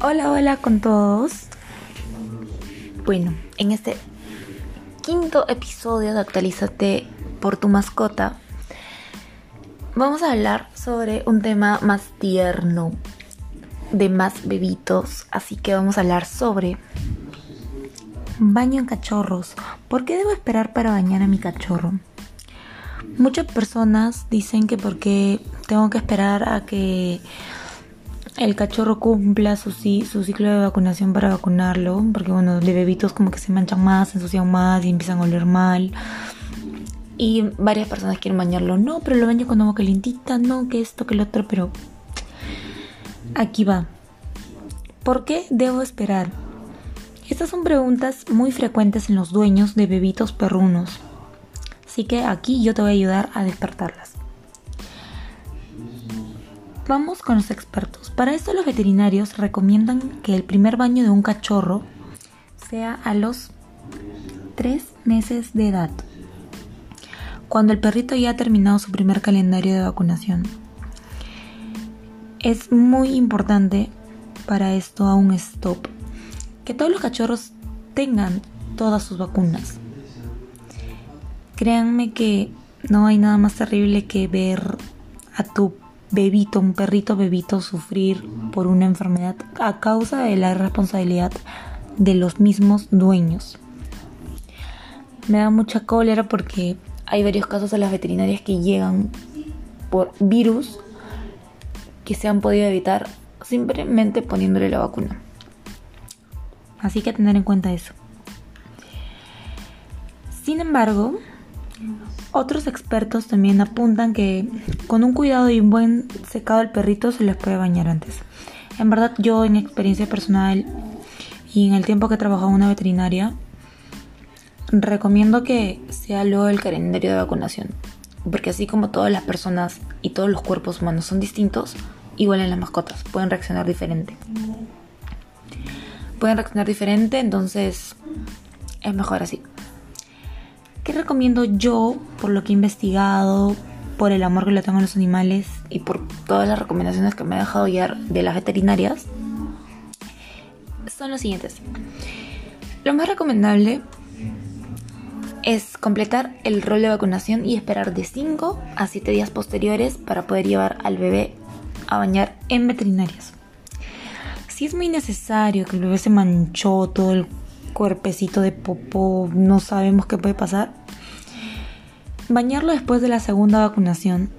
Hola, hola con todos. Bueno, en este quinto episodio de Actualízate por tu mascota, vamos a hablar sobre un tema más tierno, de más bebitos. Así que vamos a hablar sobre baño en cachorros. ¿Por qué debo esperar para bañar a mi cachorro? Muchas personas dicen que porque tengo que esperar a que el cachorro cumpla su, ciclo de vacunación para vacunarlo, porque bueno, de bebitos como que se manchan más, se ensucian más y empiezan a oler mal. Y varias personas quieren bañarlo, no, pero lo baño con agua calientita, no, que esto, que lo otro, pero aquí va. ¿Por qué debo esperar? Estas son preguntas muy frecuentes en los dueños de bebitos perrunos. Así que aquí yo te voy a ayudar a despertarlas. Vamos con los expertos. Para esto los veterinarios recomiendan que el primer baño de un cachorro sea a los 3 meses de edad, cuando el perrito ya ha terminado su primer calendario de vacunación. Es muy importante para esto a un stop que todos los cachorros tengan todas sus vacunas. Créanme que no hay nada más terrible que ver a tu bebito, un perrito bebito sufrir por una enfermedad a causa de la responsabilidad de los mismos dueños. Me da mucha cólera porque hay varios casos a las veterinarias que llegan por virus que se han podido evitar simplemente poniéndole la vacuna. Así que tener en cuenta eso. Sin embargo, otros expertos también apuntan que con un cuidado y un buen secado al perrito se les puede bañar antes. En verdad yo en experiencia personal y en el tiempo que he trabajado en una veterinaria, recomiendo que sea luego el calendario de vacunación. Porque así como todas las personas y todos los cuerpos humanos son distintos, igual en las mascotas, pueden reaccionar diferente. Pueden reaccionar diferente, entonces es mejor así. ¿Qué recomiendo yo por lo que he investigado, por el amor que le tengo a los animales y por todas las recomendaciones que me ha dejado guiar de las veterinarias? Son los siguientes. Lo más recomendable es completar el rol de vacunación y esperar de 5 a 7 días posteriores para poder llevar al bebé a bañar en veterinarias. Si es muy necesario que el bebé se manchó todo el cuerpecito de popó, no sabemos qué puede pasar. Bañarlo después de la segunda vacunación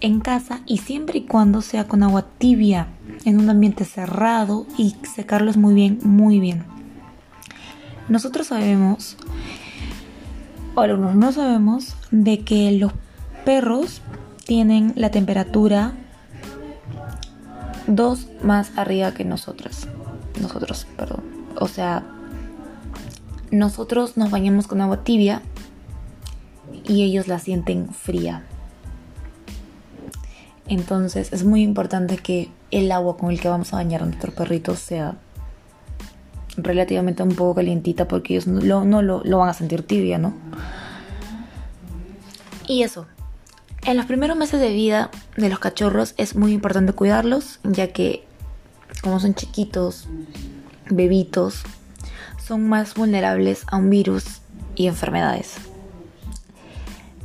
en casa y siempre y cuando sea con agua tibia en un ambiente cerrado y secarlos muy bien, muy bien. Nosotros sabemos, o algunos no sabemos, de que los perros tienen la temperatura dos más arriba que nosotros. Nosotros, perdón. O sea, nosotros nos bañamos con agua tibia y ellos la sienten fría. Entonces es muy importante que el agua con el que vamos a bañar a nuestros perritos sea relativamente un poco calientita porque ellos no, no lo, lo van a sentir tibia, ¿no? Y eso. En los primeros meses de vida de los cachorros es muy importante cuidarlos, ya que como son chiquitos, bebitos, son más vulnerables a un virus y enfermedades.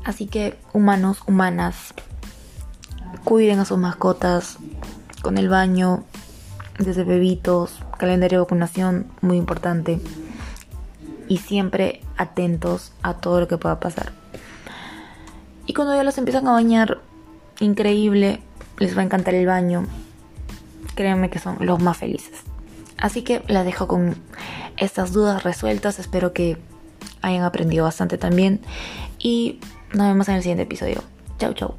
Así que humanos, humanas, cuiden a sus mascotas con el baño, desde bebitos, calendario de vacunación, muy importante. Y siempre atentos a todo lo que pueda pasar. Y cuando ya los empiezan a bañar, increíble, les va a encantar el baño. Créanme que son los más felices. Así que la dejo con estas dudas resueltas. Espero que hayan aprendido bastante también. Y nos vemos en el siguiente episodio. Chau, chau.